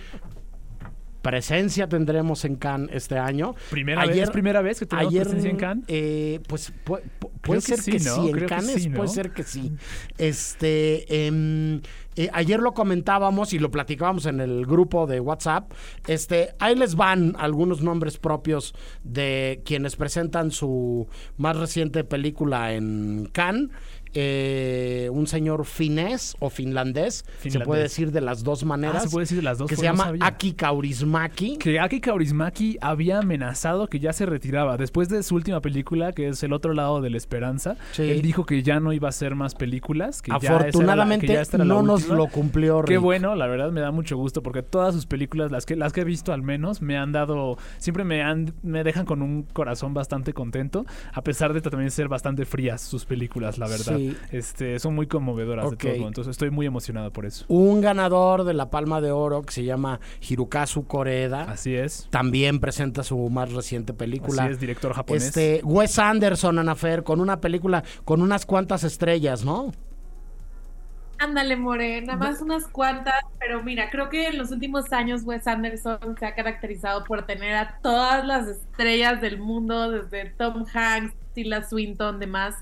Presencia tendremos en Cannes este año. ¿Primera vez? ¿Primera vez que tenemos ayer, presencia en Cannes? eh, pues pu- pu- puede que ser sí, que ¿no? sí, en Creo Cannes sí, ¿no? puede ser que sí. Este, em, eh, ayer lo comentábamos y lo platicábamos en el grupo de WhatsApp. Este, ahí les van algunos nombres propios de quienes presentan su más reciente película en Cannes. Eh, un señor finés o finlandés, se puede decir de las dos maneras. Ah, se puede decir de las dos Que se llama sabía. Aki Kaurismaki. Que Aki Kaurismaki había amenazado que ya se retiraba. Después de su última película, que es El otro lado de la esperanza, Sí. él dijo que ya no iba a hacer más películas. Que ya la- Afortunadamente que ya no nos lo cumplió. Qué Rick. bueno, la verdad me da mucho gusto porque todas sus películas, las que, las que he visto al menos, me han dado, siempre me han, me dejan con un corazón bastante contento, a pesar de también ser bastante frías sus películas, la verdad. Sí. Este, son muy conmovedoras de todo, entonces estoy muy emocionado por eso. Un ganador de la Palma de Oro que se llama Hirokazu Koreda. Así es. También presenta su más reciente película. Así es, director japonés. Este, Wes Anderson, Anafer, con una película con unas cuantas estrellas, ¿no? Ándale, More, nada más unas cuantas, pero mira, creo que en los últimos años Wes Anderson se ha caracterizado por tener a todas las estrellas del mundo, desde Tom Hanks, Tilda Swinton, demás.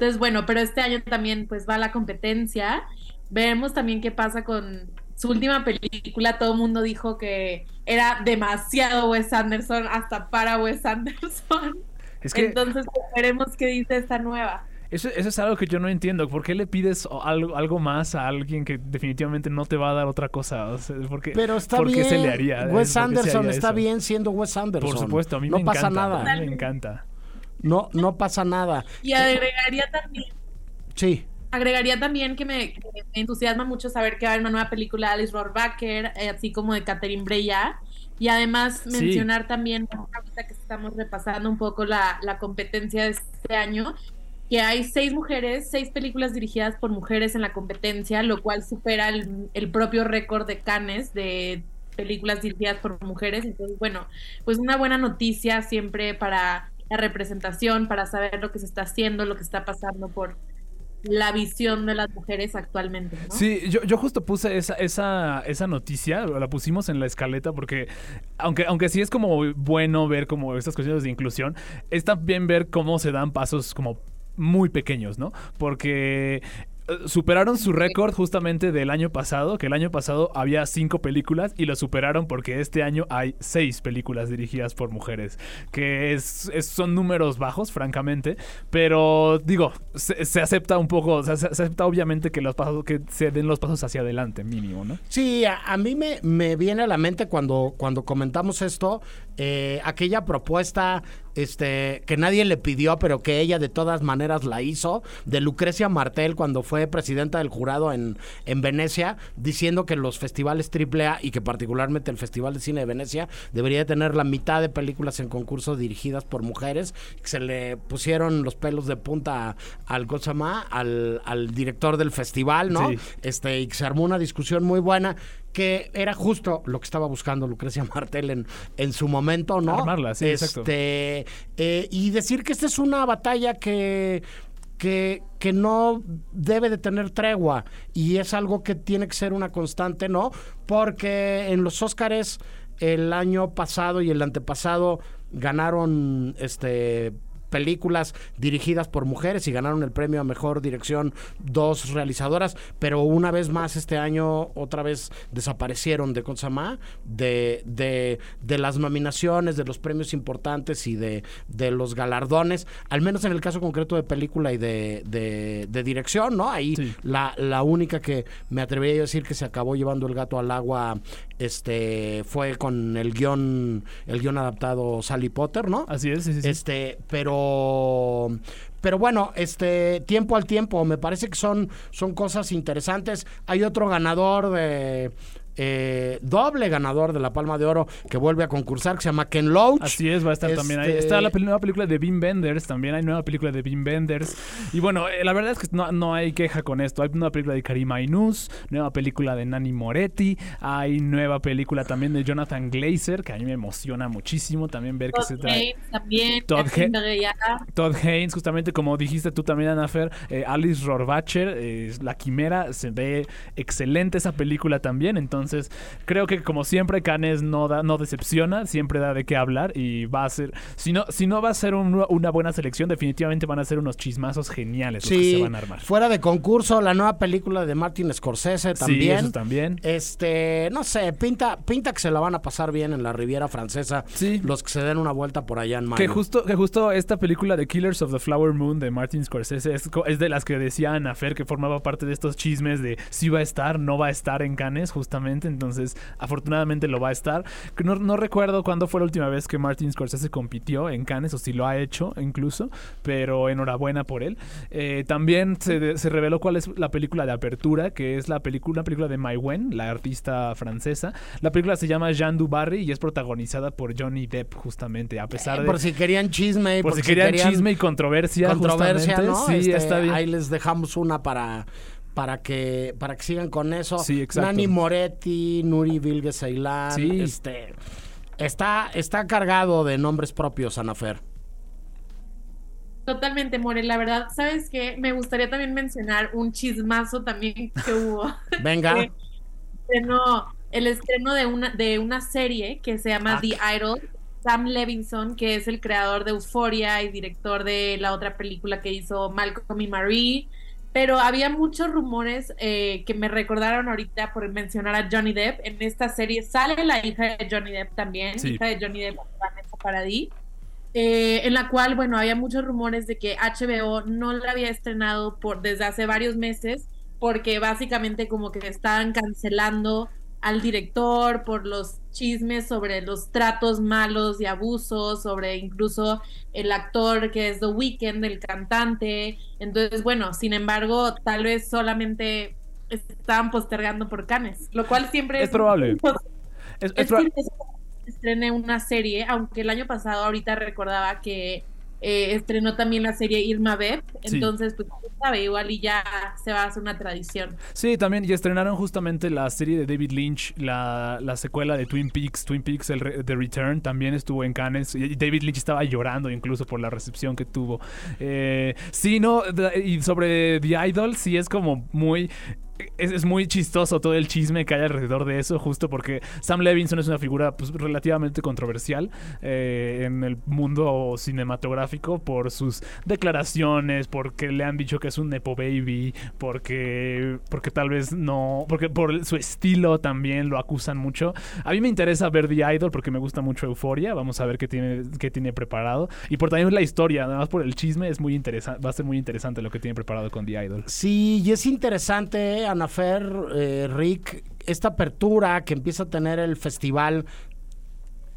Entonces, bueno, pero este año también pues va a la competencia. Veremos también qué pasa con su última película. Todo el mundo dijo que era demasiado Wes Anderson, hasta para Wes Anderson. Es que- Entonces, veremos qué dice esta nueva. Eso, eso es algo que yo no entiendo. ¿Por qué le pides algo, algo más a alguien que definitivamente no te va a dar otra cosa? O sea, ¿por qué, Pero está por qué bien. se le haría? Wes ¿Por qué se Anderson haría está eso? bien siendo Wes Anderson. Por supuesto, a mí no me pasa encanta. nada. a mí me encanta. No, no pasa nada. Y agregaría también Sí. Agregaría también que me, que me entusiasma mucho saber que va a haber una nueva película de Alice Rohrwacher, eh, así como de Catherine Breillat. Y además Sí. mencionar también, ahorita que estamos repasando un poco la, la competencia de este año, que hay seis mujeres, seis películas dirigidas por mujeres en la competencia, lo cual supera el, el propio récord de Cannes de películas dirigidas por mujeres. Entonces, bueno, pues una buena noticia siempre para la representación, para saber lo que se está haciendo, lo que está pasando por la visión de las mujeres actualmente. Sí, yo, yo justo puse esa, esa, esa noticia, la pusimos en la escaleta porque aunque, aunque sí es como bueno ver como estas cuestiones de inclusión, es también ver cómo se dan pasos como muy pequeños, ¿no? Porque superaron su récord justamente del año pasado, que el año pasado había cinco películas y lo superaron porque este año hay seis películas dirigidas por mujeres, que es, es- son números bajos, francamente, pero digo, se, se acepta un poco, se acepta obviamente que los pasos, que se den los pasos hacia adelante, mínimo, ¿no? Sí, a, a mí me, me viene a la mente cuando, cuando comentamos esto, eh, aquella propuesta este, que nadie le pidió, pero que ella de todas maneras la hizo, de Lucrecia Martel cuando fue presidenta del jurado en, en Venecia, diciendo que los festivales AAA y que particularmente el Festival de Cine de Venecia debería tener la mitad de películas en concurso dirigidas por mujeres, que se le pusieron los pelos de punta al Gozama, al, al director del festival, ¿no? Este, y que se armó una discusión muy buena que era justo lo que estaba buscando Lucrecia Martel en, en su momento, ¿no? Armarla, sí, exacto. Este, eh, y decir que esta es una batalla que, que, que no debe de tener tregua y es algo que tiene que ser una constante, ¿no? Porque en los Óscares el año pasado y el antepasado ganaron este películas dirigidas por mujeres y ganaron el premio a mejor dirección dos realizadoras, pero una vez más este año otra vez desaparecieron de Consama, de, de, de las nominaciones, de los premios importantes y de, de los galardones, al menos en el caso concreto de película y de, de, dirección, ¿no? Ahí la, la única que me atrevería a decir que se acabó llevando el gato al agua este fue con el guion el guion adaptado Sally Potter, ¿no? Así es, sí, sí. Este, pero pero bueno, este tiempo al tiempo me parece que son son cosas interesantes. Hay otro ganador de eh, doble ganador de la Palma de Oro que vuelve a concursar, que se llama Ken Loach. Así es, va a estar también ahí. Este Está la nueva película de Bean Benders, también hay nueva película de Bean Benders. Y bueno, eh, la verdad es que no, no, hay queja con esto. Hay nueva película de Karima Inus, nueva película de Nani Moretti, hay nueva película también de Jonathan Glazer, que a mí me emociona muchísimo también ver que se trae. también, Todd, Todd, Haynes, justamente como dijiste tú también, Anafer, eh, Alice Rohrbacher, eh, La Quimera, se ve excelente esa película también, entonces creo que como siempre Canes no da, no decepciona, siempre da de qué hablar y va a ser, si no, si no va a ser una buena selección, definitivamente van a ser unos chismazos geniales sí, los que se van a armar. Fuera de concurso, la nueva película de Martin Scorsese también. Sí, eso también. Este, no sé, pinta, pinta que se la van a pasar bien en la Riviera Francesa. Sí. Los que se den una vuelta por allá en mayo. Que justo, que justo esta película de Killers of the Flower Moon de Martin Scorsese es, es de las que decía Ana Fer que formaba parte de estos chismes de si va a estar, no va a estar en Cannes, justamente. Entonces, afortunadamente lo va a estar. No, no recuerdo cuándo fue la última vez que Martin Scorsese compitió en Cannes, o si lo ha hecho incluso, pero enhorabuena por él. Eh, también se, se, reveló cuál es la película de apertura, que es la película, una película de Mai Wen, la artista francesa. La película se llama Jean Dubarry y es protagonizada por Johnny Depp, justamente, a pesar eh, de... Por si querían chisme. Por, si, querían, chisme y controversia. Controversia, ¿no? Sí, este, está bien. Ahí les dejamos una para para que para que sigan con eso. Sí, exacto. Nani Moretti, Nuri Vilgue Ceylan, sí. este está está cargado de nombres propios Anafer. Totalmente, More. La verdad, ¿sabes qué? Me gustaría también mencionar un chismazo también que hubo. Venga. estreno, el estreno de una, de una serie que se llama ah. The Idol. Sam Levinson, que es el creador de Euphoria y director de la otra película que hizo Malcolm y Marie. Pero había muchos rumores eh, que me recordaron ahorita por mencionar a Johnny Depp. En esta serie sale la hija de Johnny Depp también, sí. hija de Johnny Depp, Vanessa Paradis. Eh, en la cual, bueno, había muchos rumores de que HBO no la había estrenado por desde hace varios meses porque básicamente como que estaban cancelando al director por los chismes sobre los tratos malos y abusos, sobre incluso el actor que es The Weeknd, el cantante. Entonces, bueno, sin embargo, tal vez solamente estaban postergando por Canes, lo cual siempre es, es probable. Es, es, es estrene una serie, aunque el año pasado ahorita recordaba que eh, estrenó también la serie Irma Beb, entonces pues sabe, igual y ya se va a hacer una tradición. Sí, también, y estrenaron justamente la serie de David Lynch, la, la secuela de Twin Peaks, Twin Peaks el, The Return, también estuvo en Cannes, y David Lynch estaba llorando incluso por la recepción que tuvo. Eh, sí, no, y sobre The Idol, sí es como muy es, es, muy chistoso todo el chisme que hay alrededor de eso, justo porque Sam Levinson es una figura pues, relativamente controversial eh, en el mundo cinematográfico por sus declaraciones, porque le han dicho que es un Nepo Baby, porque, porque tal vez no, porque por su estilo también lo acusan mucho. A mí me interesa ver The Idol porque me gusta mucho Euforia, vamos a ver qué tiene, qué tiene preparado. Y por también la historia, nada más por el chisme, es muy interesante, va a ser muy interesante lo que tiene preparado con The Idol. Sí, y es interesante Anafer, eh, Rick, esta apertura que empieza a tener el festival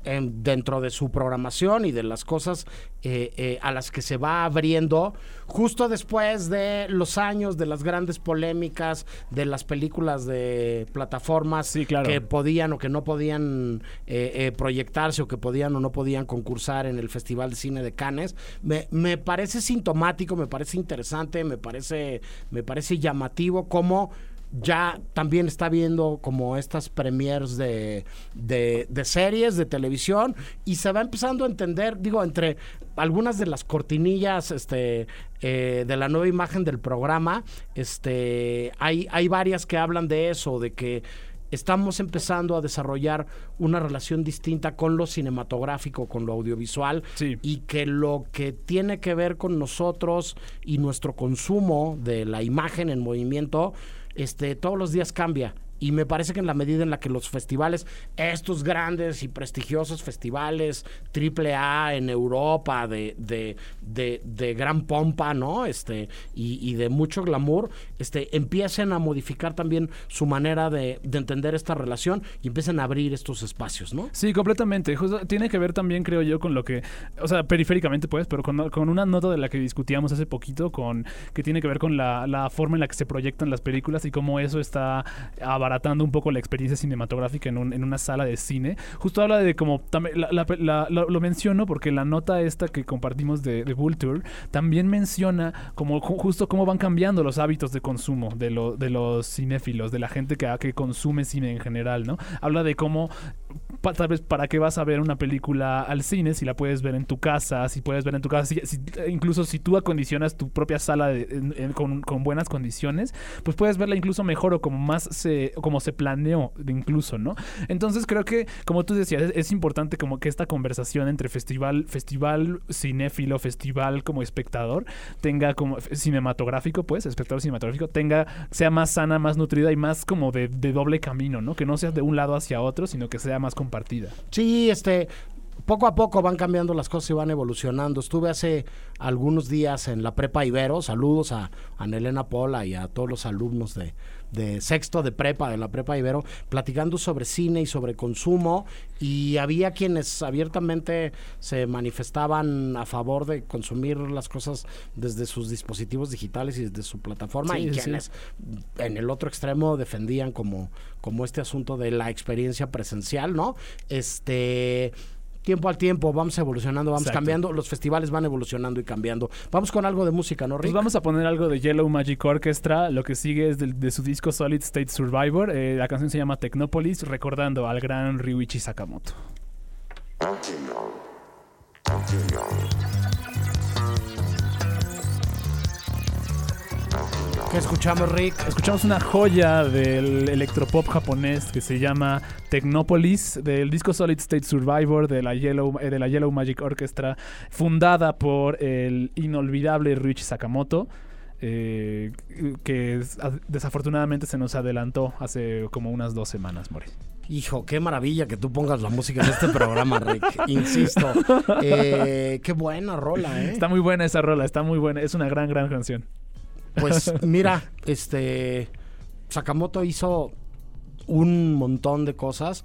dentro de su programación y de las cosas eh, eh, a las que se va abriendo justo después de los años de las grandes polémicas de las películas de plataformas que podían o que no podían eh, proyectarse o que podían o no podían concursar en el Festival de Cine de Cannes. Me, me parece sintomático, me parece interesante, me parece, me parece llamativo cómo ya también está viendo como estas premiers de, de, series de televisión y se va empezando a entender, digo, entre algunas de las cortinillas este, eh, de la nueva imagen del programa, este, hay, hay varias que hablan de eso, de que estamos empezando a desarrollar una relación distinta con lo cinematográfico, con lo audiovisual, y que lo que tiene que ver con nosotros y nuestro consumo de la imagen en movimiento, este, todos los días cambia. Y me parece que en la medida en la que los festivales, estos grandes y prestigiosos festivales triple A en Europa, de, de, de, gran pompa, ¿no? Este, y, de mucho glamour, este, empiecen a modificar también su manera de, entender esta relación y empiecen a abrir estos espacios, ¿no? Sí, completamente. tiene que ver también, creo yo, con lo que, o sea, periféricamente, pues, pero con, una nota de la que discutíamos hace poquito, con que tiene que ver con la, la forma en la que se proyectan las películas y cómo eso está abaratando un poco la experiencia cinematográfica en, un, una sala de cine. Justo habla de como, lo menciono porque la nota esta que compartimos de, de Vulture también menciona como justo cómo van cambiando los hábitos de consumo de los cinéfilos, de la gente que, que consume cine en general, ¿no? Habla de cómo tal vez para qué vas a ver una película al cine si la puedes ver en tu casa, si puedes ver en tu casa, incluso si tú acondicionas tu propia sala con, buenas condiciones, pues puedes verla incluso mejor o como más se, como se planeó incluso, ¿no? Entonces creo que, como tú decías, es, importante como que esta conversación entre festival, festival cinéfilo, festival como espectador, tenga como cinematográfico, pues, espectador cinematográfico, tenga, sea más sana, más nutrida y más como de, de doble camino, ¿no? Que no sea de un lado hacia otro, sino que sea más compartida. Sí, este, poco a poco van cambiando las cosas y van evolucionando. Estuve hace algunos días en la prepa Ibero, saludos a, a Nelena Pola y a todos los alumnos de, de sexto de prepa, de la prepa Ibero, platicando sobre cine y sobre consumo y había quienes abiertamente se manifestaban a favor de consumir las cosas desde sus dispositivos digitales y desde su plataforma y quienes en el otro extremo defendían como, como este asunto de la experiencia presencial, ¿no? Este tiempo al tiempo, vamos evolucionando, vamos cambiando, los festivales van evolucionando y cambiando. Vamos con algo de música, ¿no, Rick? Pues vamos a poner algo de Yellow Magic Orchestra, lo que sigue es de, su disco Solid State Survivor, eh, la canción se llama Technopolis, recordando al gran Ryuichi Sakamoto. ¿Qué escuchamos, Rick? Escuchamos una joya del electropop japonés que se llama Technopolis, del disco Solid State Survivor de la Yellow, eh, de la Yellow Magic Orchestra, fundada por el inolvidable Ryuichi Sakamoto. Eh, que desafortunadamente se nos adelantó hace como unas dos semanas, Mori. Hijo, qué maravilla que tú pongas la música en este programa, Rick. Insisto. Eh, qué buena rola, ¿eh? Está muy buena esa rola, está muy buena. Es una gran, gran canción. Pues mira, este Sakamoto hizo un montón de cosas,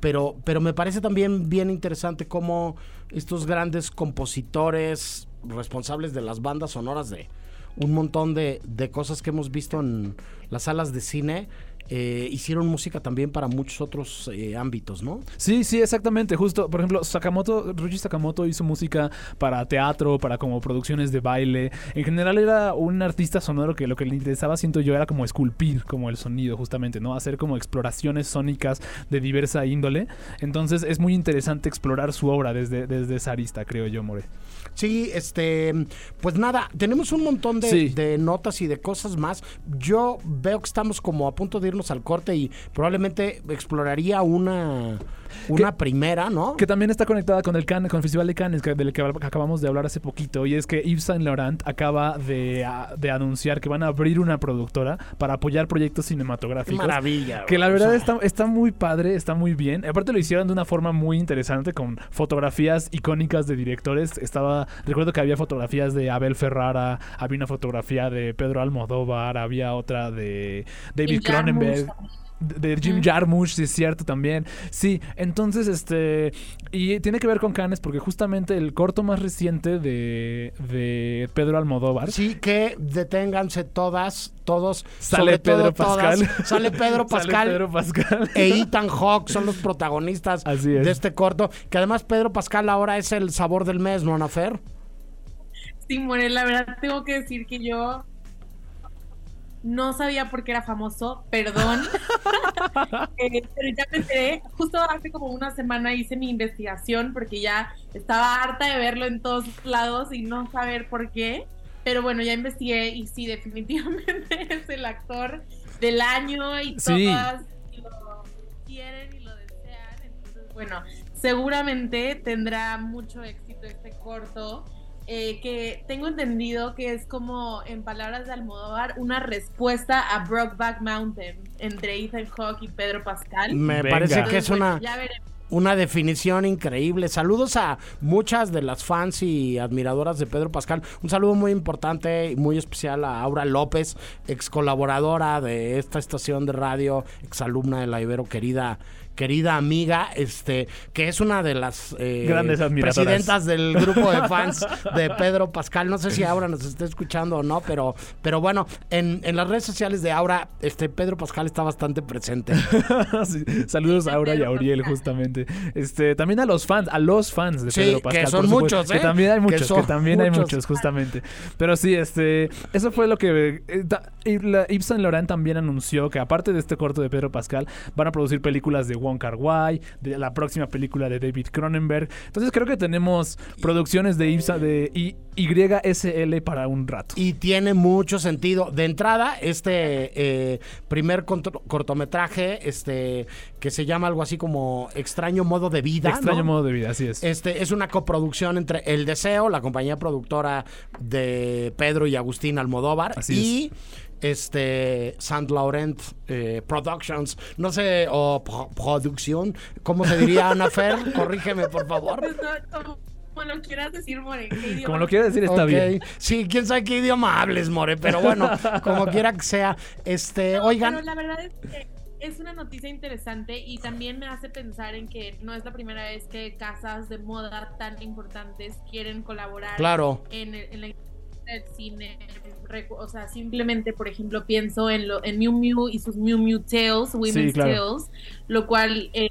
pero, pero me parece también bien interesante cómo estos grandes compositores responsables de las bandas sonoras de un montón de, de cosas que hemos visto en las salas de cine eh, hicieron música también para muchos otros eh, ámbitos, ¿no? Sí, sí, exactamente. Justo, por ejemplo, Sakamoto, Ruchi Sakamoto hizo música para teatro, para como producciones de baile. En general era un artista sonoro que lo que le interesaba, siento yo, era como esculpir como el sonido, justamente, ¿no? Hacer como exploraciones sónicas de diversa índole. Entonces es muy interesante explorar su obra desde, desde esa arista, creo yo, More. Sí, este, pues nada, tenemos un montón de, de, notas y de cosas más. Yo veo que estamos como a punto de irnos al corte y probablemente exploraría una una primera, ¿no? Que también está conectada con el Can, con el Festival de Cannes, del que acabamos de hablar hace poquito. Y es que Yves Saint Laurent acaba de, anunciar que van a abrir una productora para apoyar proyectos cinematográficos. maravilla. Que la verdad está, está muy padre, está muy bien. Aparte lo hicieron de una forma muy interesante, con fotografías icónicas de directores. Estaba, recuerdo que había fotografías de Abel Ferrara, había una fotografía de Pedro Almodóvar, había otra de David Cronenberg. De Jim Jarmusch, sí es cierto también. Sí, entonces, este. Y tiene que ver con Cannes porque justamente el corto más reciente de, de Pedro Almodóvar. Sí, que deténganse todas, todos. Sale sobre Pedro todo todas. Pascal. Sale Pedro Sale Pascal. Pedro Pascal. E Ethan Hawke son los protagonistas Así es. de este corto. Que además Pedro Pascal ahora es el sabor del mes, ¿no, Anafer? Sí, More, la verdad tengo que decir que yo no sabía por qué era famoso, perdón. Eh, pero ya me enteré, justo hace como una semana hice mi investigación porque ya estaba harta de verlo en todos lados y no saber por qué. Pero bueno, ya investigué y sí, definitivamente es el actor del año y Sí. todas lo quieren y lo desean. Entonces, bueno, seguramente tendrá mucho éxito este corto. Eh, que tengo entendido que es como, en palabras de Almodóvar, una respuesta a Brokeback Mountain entre Ethan Hawke y Pedro Pascal. Me parece que es una, una definición increíble. Saludos a muchas de las fans y admiradoras de Pedro Pascal. Un saludo muy importante y muy especial a Aura López, ex colaboradora de esta estación de radio, ex alumna de la Ibero, querida querida amiga, este, que es una de las eh, Grandes admiradoras. presidentas del grupo de fans de Pedro Pascal. No sé si Aura nos está escuchando o no, pero, pero bueno, en, en las redes sociales de Aura, este Pedro Pascal está bastante presente. Sí, Saludos a Aura y a Uriel, justamente. Este, también a los fans, a los fans de Sí, Pedro que Pascal. son por supuesto, muchos, Que ¿eh? también hay Que muchos, que, son también hay muchos. justamente. Pero sí, este, eso fue lo que eh, da- y la- Yves Saint Laurent también anunció que aparte de este corto de Pedro Pascal, van a producir películas de Wong Kar Wai, de la próxima película de David Cronenberg. Entonces creo que tenemos producciones de Saint- de I- YSL para un rato. Y tiene mucho sentido. De entrada, este eh, primer cortometraje, este, que se llama algo así como Extraño Modo de Vida. Extraño ¿no? modo de vida, así es. Este es una coproducción entre El Deseo, la compañía productora de Pedro y Agustín Almodóvar, Así y este Saint Laurent eh, Productions, no sé, o pro- producción, ¿cómo se diría Ana Fer? Corrígeme, por favor. Como, lo quieras decir, More. ¿qué idioma? Como lo quieras decir, está bien. Sí, quién sabe qué idioma hables, More, pero bueno, como quiera que sea. Este, No, oigan, Pero la verdad es que es una noticia interesante y también me hace pensar en que no es la primera vez que casas de moda tan importantes quieren colaborar Claro. en, el- en la industria del cine. O sea, simplemente, por ejemplo, pienso en, lo, en Miu Miu y sus Miu Miu Tales, Women's claro. Tales, lo cual eh,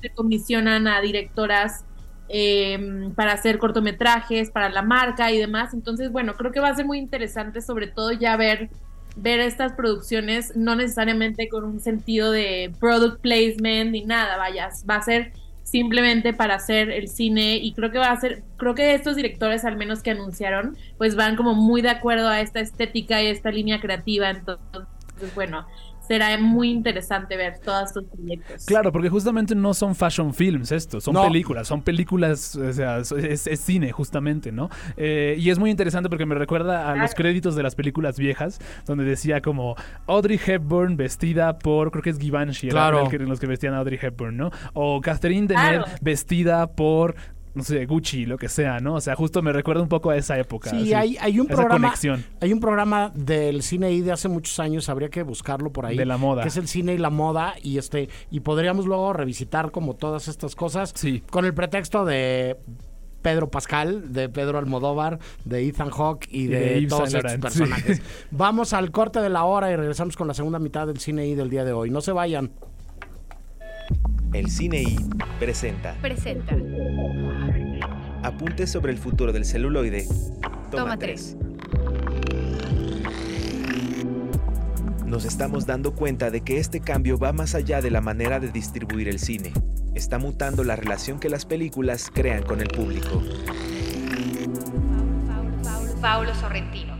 se comisionan a directoras eh, para hacer cortometrajes, para la marca y demás. Entonces, bueno, creo que va a ser muy interesante, sobre todo ya ver ver estas producciones no necesariamente con un sentido de product placement ni nada, vaya, va a ser simplemente para hacer el cine y creo que va a ser, creo que estos directores al menos que anunciaron, pues van como muy de acuerdo a esta estética y esta línea creativa, entonces bueno, será muy interesante ver todos estos proyectos. Claro, porque justamente no son fashion films estos, son No. películas, son películas, o sea, es, es cine justamente, ¿no? Eh, y es muy interesante porque me recuerda a los créditos de las películas viejas, donde decía como Audrey Hepburn vestida por, creo que es Givenchy, era Claro. el que- los que vestían a Audrey Hepburn, ¿no? O Catherine Deneuve Claro. vestida por... No sé, Gucci, lo que sea, ¿no? O sea, justo me recuerda un poco a esa época. Sí, así, hay, hay un programa. conexión. Hay un programa del cine y de hace muchos años, habría que buscarlo por ahí. De la moda. Que es el cine y la moda. Y este, y podríamos luego revisitar como todas estas cosas. Sí. Con el pretexto de Pedro Pascal, de Pedro Almodóvar, de Ethan Hawke y Y de, de todos estos personajes. sí. Vamos al corte de la hora y regresamos con la segunda mitad del cine y del día de hoy. No se vayan. El Cine I presenta Presenta. Apuntes sobre el futuro del celuloide. Toma, Toma tres. Nos estamos dando cuenta de que este cambio va más allá de la manera de distribuir el cine. Está mutando la relación que las películas crean con el público. Paulo Sorrentino.